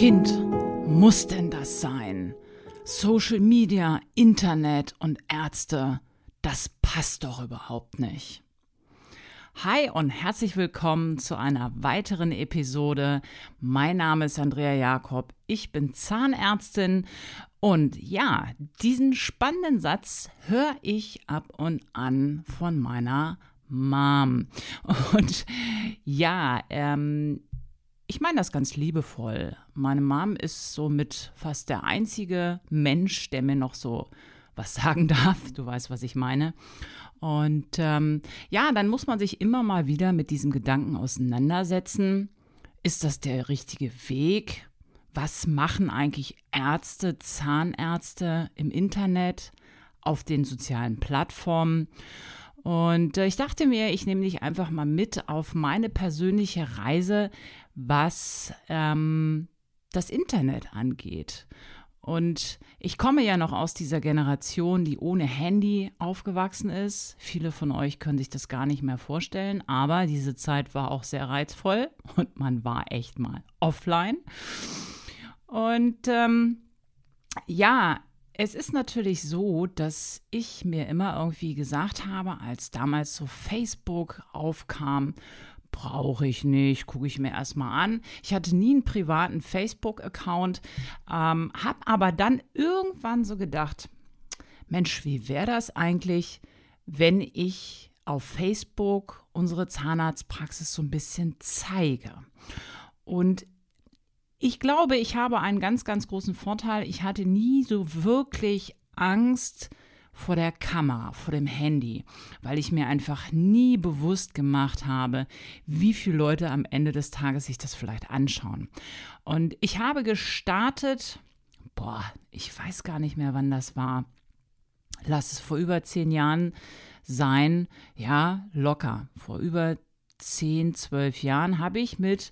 Kind, muss denn das sein? Social Media, Internet und Ärzte, das passt doch überhaupt nicht. Hi und herzlich willkommen zu einer weiteren Episode. Mein Name ist Andrea Jakob, ich bin Zahnärztin und ja, diesen spannenden Satz höre ich ab und an von meiner Mom. Und ja, ähm, ich meine das ganz liebevoll. Meine Mom ist somit fast der einzige Mensch, der mir noch so was sagen darf. Du weißt, was ich meine. Und ähm, ja, dann muss man sich immer mal wieder mit diesem Gedanken auseinandersetzen. Ist das der richtige Weg? Was machen eigentlich Ärzte, Zahnärzte im Internet, auf den sozialen Plattformen? Und äh, ich dachte mir, ich nehme dich einfach mal mit auf meine persönliche Reise, was ähm, das Internet angeht. Und ich komme ja noch aus dieser Generation, die ohne Handy aufgewachsen ist. Viele von euch können sich das gar nicht mehr vorstellen, aber diese Zeit war auch sehr reizvoll und man war echt mal offline. Und ähm, ja, es ist natürlich so, dass ich mir immer irgendwie gesagt habe, als damals so Facebook aufkam, brauche ich nicht, gucke ich mir erstmal an. Ich hatte nie einen privaten Facebook-Account, ähm, habe aber dann irgendwann so gedacht, Mensch, wie wäre das eigentlich, wenn ich auf Facebook unsere Zahnarztpraxis so ein bisschen zeige? Und ich glaube, ich habe einen ganz, ganz großen Vorteil. Ich hatte nie so wirklich Angst vor der Kamera, vor dem Handy, weil ich mir einfach nie bewusst gemacht habe, wie viele Leute am Ende des Tages sich das vielleicht anschauen. Und ich habe gestartet, boah, ich weiß gar nicht mehr, wann das war. Lass es vor über zehn Jahren sein. Ja, locker. Vor über zehn, zwölf Jahren habe ich mit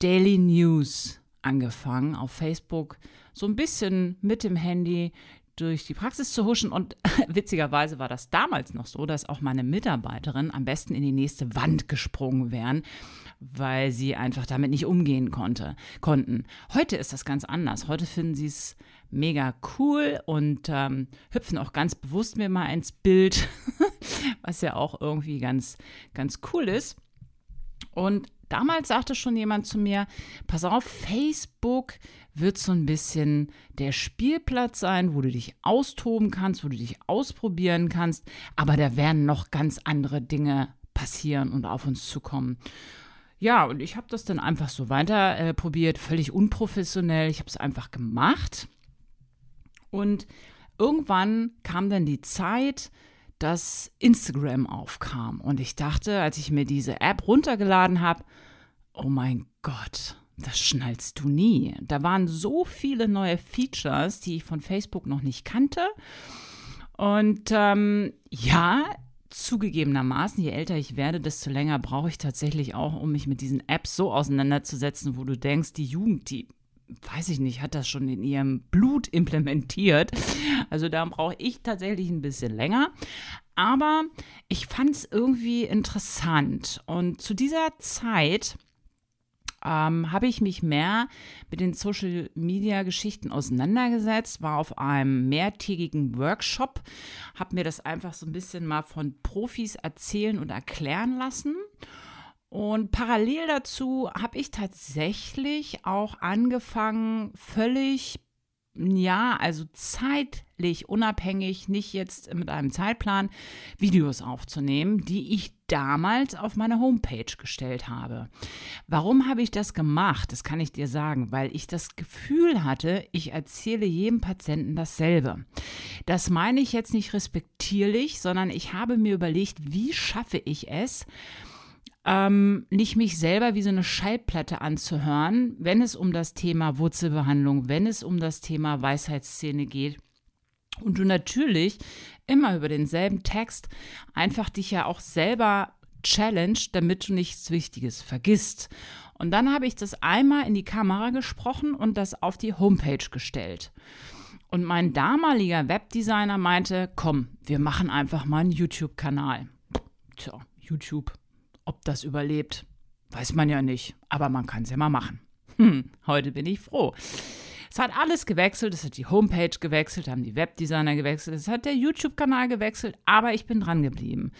Daily News angefangen, auf Facebook so ein bisschen mit dem Handy durch die Praxis zu huschen. Und witzigerweise war das damals noch so, dass auch meine Mitarbeiterin am besten in die nächste Wand gesprungen wären, weil sie einfach damit nicht umgehen konnte, konnten. Heute ist das ganz anders. Heute finden sie es mega cool und ähm, hüpfen auch ganz bewusst mir mal ins Bild, was ja auch irgendwie ganz, ganz cool ist. Und damals sagte schon jemand zu mir, pass auf, Facebook wird so ein bisschen der Spielplatz sein, wo du dich austoben kannst, wo du dich ausprobieren kannst, aber da werden noch ganz andere Dinge passieren und auf uns zukommen. Ja, und ich habe das dann einfach so weiter äh, probiert, völlig unprofessionell. Ich habe es einfach gemacht. Und irgendwann kam dann die Zeit, dass Instagram aufkam. Und ich dachte, als ich mir diese App runtergeladen habe, oh mein Gott, das schnallst du nie. Da waren so viele neue Features, die ich von Facebook noch nicht kannte. Und ähm, ja, zugegebenermaßen, je älter ich werde, desto länger brauche ich tatsächlich auch, um mich mit diesen Apps so auseinanderzusetzen, wo du denkst, die Jugend, die weiß ich nicht, hat das schon in ihrem Blut implementiert. Also da brauche ich tatsächlich ein bisschen länger. Aber ich fand es irgendwie interessant. Und zu dieser Zeit ähm, habe ich mich mehr mit den Social-Media-Geschichten auseinandergesetzt, war auf einem mehrtägigen Workshop, habe mir das einfach so ein bisschen mal von Profis erzählen und erklären lassen. Und parallel dazu habe ich tatsächlich auch angefangen, völlig ja, also zeitlich unabhängig, nicht jetzt mit einem Zeitplan, Videos aufzunehmen, die ich damals auf meine Homepage gestellt habe. Warum habe ich das gemacht? Das kann ich dir sagen, weil ich das Gefühl hatte, ich erzähle jedem Patienten dasselbe. Das meine ich jetzt nicht respektierlich, sondern ich habe mir überlegt, wie schaffe ich es, ähm, nicht mich selber wie so eine Schallplatte anzuhören, wenn es um das Thema Wurzelbehandlung, wenn es um das Thema Weisheitsszene geht. Und du natürlich immer über denselben Text einfach dich ja auch selber challenge, damit du nichts Wichtiges vergisst. Und dann habe ich das einmal in die Kamera gesprochen und das auf die Homepage gestellt. Und mein damaliger Webdesigner meinte, komm, wir machen einfach mal einen YouTube-Kanal. Tja, YouTube ob das überlebt, weiß man ja nicht, aber man kann es ja mal machen. Hm, heute bin ich froh. Es hat alles gewechselt, es hat die Homepage gewechselt, haben die Webdesigner gewechselt, es hat der YouTube-Kanal gewechselt, aber ich bin dran geblieben.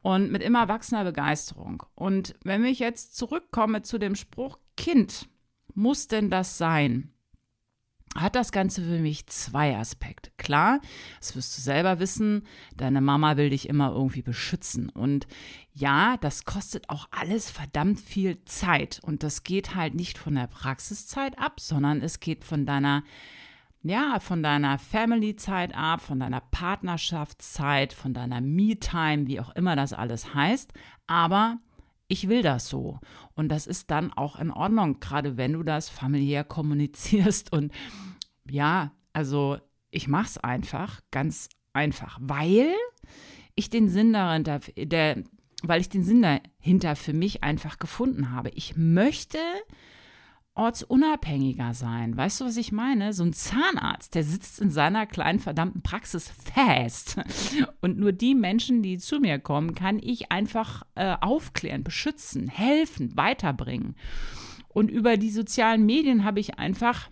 Und mit immer wachsender Begeisterung. Und wenn ich jetzt zurückkomme zu dem Spruch, Kind, muss denn das sein? Hat das Ganze für mich zwei Aspekte. Klar, das wirst du selber wissen, deine Mama will dich immer irgendwie beschützen. Und ja, das kostet auch alles verdammt viel Zeit. Und das geht halt nicht von der Praxiszeit ab, sondern es geht von deiner, ja, von deiner Family-Zeit ab, von deiner Partnerschaftszeit, von deiner Me-Time, wie auch immer das alles heißt. Aber ich will das so. Und das ist dann auch in Ordnung, gerade wenn du das familiär kommunizierst. Und ja, also ich mache es einfach, ganz einfach, weil ich den Sinn dahinter, der, weil ich den Sinn dahinter für mich einfach gefunden habe. Ich möchte ortsunabhängiger sein. Weißt du, was ich meine? So ein Zahnarzt, der sitzt in seiner kleinen verdammten Praxis fest. Und nur die Menschen, die zu mir kommen, kann ich einfach äh, aufklären, beschützen, helfen, weiterbringen. Und über die sozialen Medien habe ich einfach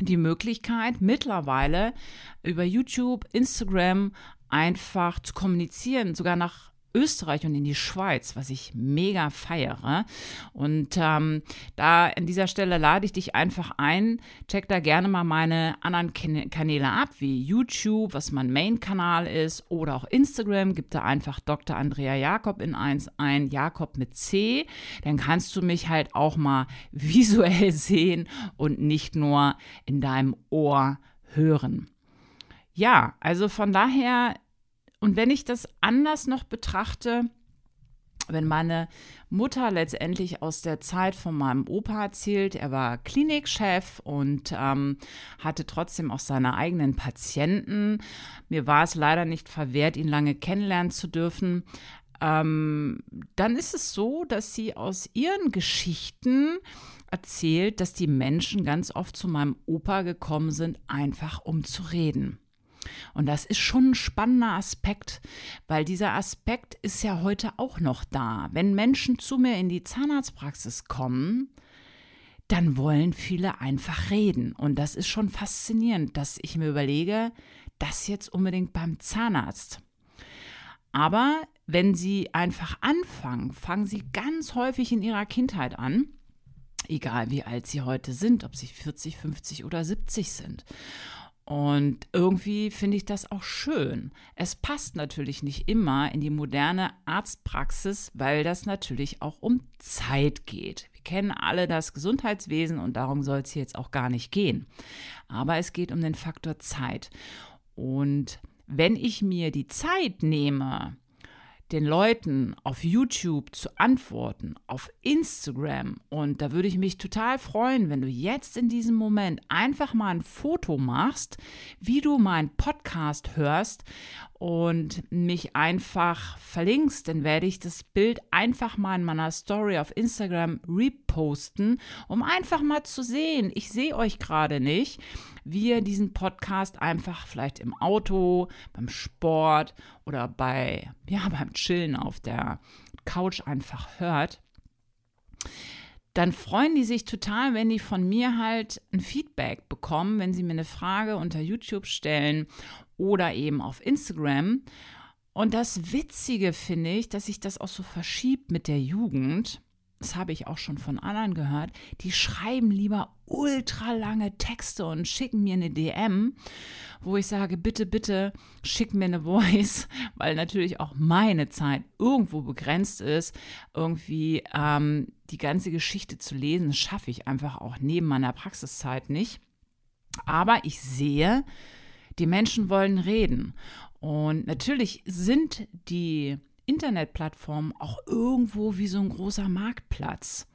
die Möglichkeit, mittlerweile über YouTube, Instagram einfach zu kommunizieren, sogar nach Österreich und in die Schweiz, was ich mega feiere. Und ähm, da an dieser Stelle lade ich dich einfach ein. Check da gerne mal meine anderen Kanäle ab, wie YouTube, was mein Main-Kanal ist, oder auch Instagram. Gib da einfach Dr. Andrea Jakob in eins ein, Jakob mit C. Dann kannst du mich halt auch mal visuell sehen und nicht nur in deinem Ohr hören. Ja, also von daher und wenn ich das anders noch betrachte, wenn meine Mutter letztendlich aus der Zeit von meinem Opa erzählt, er war Klinikchef und ähm, hatte trotzdem auch seine eigenen Patienten. Mir war es leider nicht verwehrt, ihn lange kennenlernen zu dürfen. Ähm, dann ist es so, dass sie aus ihren Geschichten erzählt, dass die Menschen ganz oft zu meinem Opa gekommen sind, einfach um zu reden. Und das ist schon ein spannender Aspekt, weil dieser Aspekt ist ja heute auch noch da. Wenn Menschen zu mir in die Zahnarztpraxis kommen, dann wollen viele einfach reden. Und das ist schon faszinierend, dass ich mir überlege, das jetzt unbedingt beim Zahnarzt. Aber wenn sie einfach anfangen, fangen sie ganz häufig in ihrer Kindheit an, egal wie alt sie heute sind, ob sie 40, 50 oder 70 sind. Und irgendwie finde ich das auch schön. Es passt natürlich nicht immer in die moderne Arztpraxis, weil das natürlich auch um Zeit geht. Wir kennen alle das Gesundheitswesen und darum soll es hier jetzt auch gar nicht gehen. Aber es geht um den Faktor Zeit. Und wenn ich mir die Zeit nehme, den Leuten auf YouTube zu antworten, auf Instagram. Und da würde ich mich total freuen, wenn du jetzt in diesem Moment einfach mal ein Foto machst, wie du meinen Podcast hörst und mich einfach verlinkst, dann werde ich das Bild einfach mal in meiner Story auf Instagram reposten, um einfach mal zu sehen, ich sehe euch gerade nicht, wie ihr diesen Podcast einfach vielleicht im Auto, beim Sport oder bei, ja, beim Chillen auf der Couch einfach hört dann freuen die sich total, wenn die von mir halt ein Feedback bekommen, wenn sie mir eine Frage unter YouTube stellen oder eben auf Instagram. Und das Witzige finde ich, dass sich das auch so verschiebt mit der Jugend. Das habe ich auch schon von anderen gehört. Die schreiben lieber ultra lange Texte und schicken mir eine DM, wo ich sage, bitte, bitte schick mir eine Voice, weil natürlich auch meine Zeit irgendwo begrenzt ist. Irgendwie ähm, die ganze Geschichte zu lesen, schaffe ich einfach auch neben meiner Praxiszeit nicht. Aber ich sehe, die Menschen wollen reden. Und natürlich sind die Internetplattformen auch irgendwo wie so ein großer Marktplatz.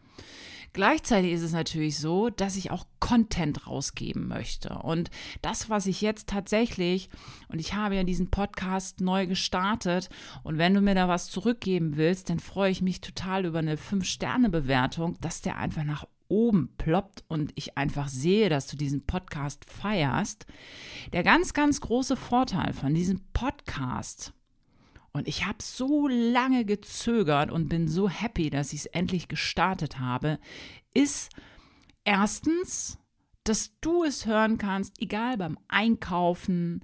Gleichzeitig ist es natürlich so, dass ich auch Content rausgeben möchte. Und das, was ich jetzt tatsächlich, und ich habe ja diesen Podcast neu gestartet, und wenn du mir da was zurückgeben willst, dann freue ich mich total über eine 5-Sterne-Bewertung, dass der einfach nach oben ploppt und ich einfach sehe, dass du diesen Podcast feierst. Der ganz, ganz große Vorteil von diesem Podcast, und ich habe so lange gezögert und bin so happy, dass ich es endlich gestartet habe, ist, Erstens, dass du es hören kannst, egal beim Einkaufen,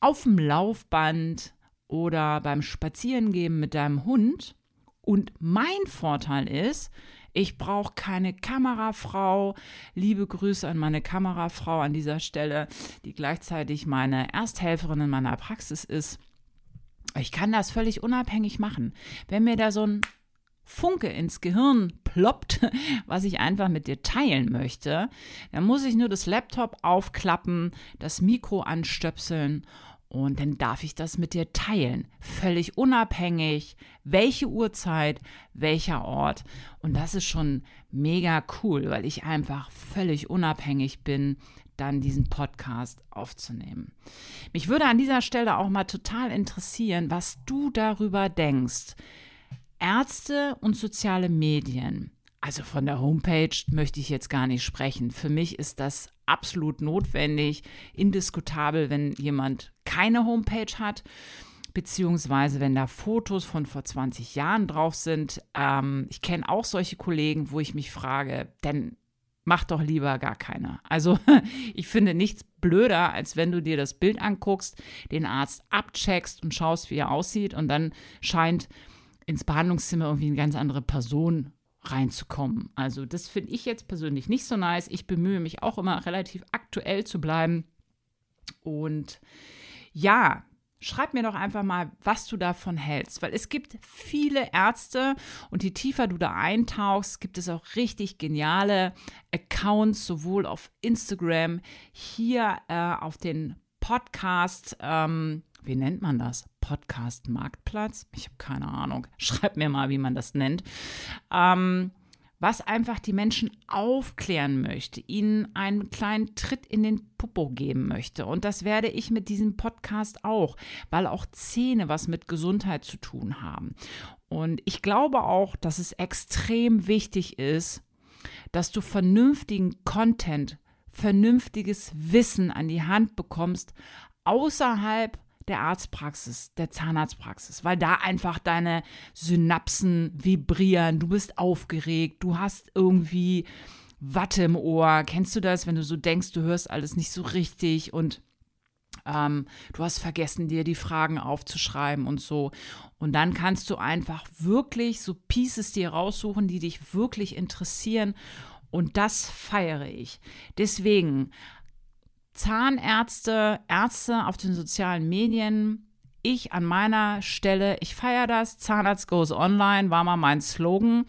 auf dem Laufband oder beim Spazierengehen mit deinem Hund. Und mein Vorteil ist, ich brauche keine Kamerafrau. Liebe Grüße an meine Kamerafrau an dieser Stelle, die gleichzeitig meine Ersthelferin in meiner Praxis ist. Ich kann das völlig unabhängig machen. Wenn mir da so ein Funke ins Gehirn ploppt, was ich einfach mit dir teilen möchte, dann muss ich nur das Laptop aufklappen, das Mikro anstöpseln und dann darf ich das mit dir teilen. Völlig unabhängig, welche Uhrzeit, welcher Ort. Und das ist schon mega cool, weil ich einfach völlig unabhängig bin, dann diesen Podcast aufzunehmen. Mich würde an dieser Stelle auch mal total interessieren, was du darüber denkst. Ärzte und soziale Medien. Also von der Homepage möchte ich jetzt gar nicht sprechen. Für mich ist das absolut notwendig, indiskutabel, wenn jemand keine Homepage hat, beziehungsweise wenn da Fotos von vor 20 Jahren drauf sind. Ähm, ich kenne auch solche Kollegen, wo ich mich frage, denn mach doch lieber gar keine. Also ich finde nichts blöder, als wenn du dir das Bild anguckst, den Arzt abcheckst und schaust, wie er aussieht und dann scheint ins Behandlungszimmer irgendwie eine ganz andere Person reinzukommen. Also das finde ich jetzt persönlich nicht so nice. Ich bemühe mich auch immer relativ aktuell zu bleiben. Und ja, Schreib mir doch einfach mal, was du davon hältst, weil es gibt viele Ärzte und je tiefer du da eintauchst, gibt es auch richtig geniale Accounts, sowohl auf Instagram, hier äh, auf den Podcast, ähm, wie nennt man das? Podcast Marktplatz? Ich habe keine Ahnung. Schreib mir mal, wie man das nennt. Ähm, was einfach die Menschen aufklären möchte, ihnen einen kleinen Tritt in den Popo geben möchte. Und das werde ich mit diesem Podcast auch, weil auch Zähne was mit Gesundheit zu tun haben. Und ich glaube auch, dass es extrem wichtig ist, dass du vernünftigen Content, vernünftiges Wissen an die Hand bekommst, außerhalb der Arztpraxis, der Zahnarztpraxis, weil da einfach deine Synapsen vibrieren, du bist aufgeregt, du hast irgendwie Watte im Ohr. Kennst du das, wenn du so denkst, du hörst alles nicht so richtig und ähm, du hast vergessen, dir die Fragen aufzuschreiben und so. Und dann kannst du einfach wirklich so Pieces dir raussuchen, die dich wirklich interessieren. Und das feiere ich. Deswegen Zahnärzte, Ärzte auf den sozialen Medien. Ich an meiner Stelle, ich feiere das. Zahnarzt goes online war mal mein Slogan.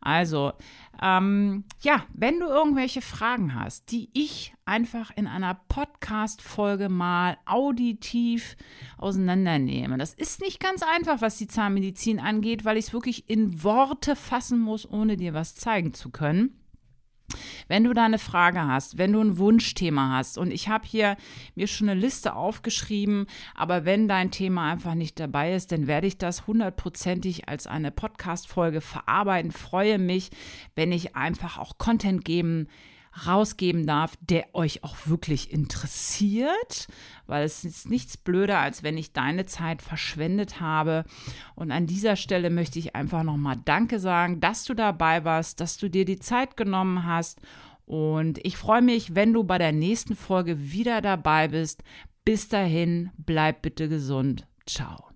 Also, ähm, ja, wenn du irgendwelche Fragen hast, die ich einfach in einer Podcast-Folge mal auditiv auseinandernehme. Das ist nicht ganz einfach, was die Zahnmedizin angeht, weil ich es wirklich in Worte fassen muss, ohne dir was zeigen zu können. Wenn du da eine Frage hast, wenn du ein Wunschthema hast und ich habe hier mir schon eine Liste aufgeschrieben, aber wenn dein Thema einfach nicht dabei ist, dann werde ich das hundertprozentig als eine Podcast-Folge verarbeiten. Freue mich, wenn ich einfach auch Content geben kann rausgeben darf, der euch auch wirklich interessiert, weil es ist nichts blöder, als wenn ich deine Zeit verschwendet habe. Und an dieser Stelle möchte ich einfach nochmal Danke sagen, dass du dabei warst, dass du dir die Zeit genommen hast. Und ich freue mich, wenn du bei der nächsten Folge wieder dabei bist. Bis dahin, bleib bitte gesund. Ciao.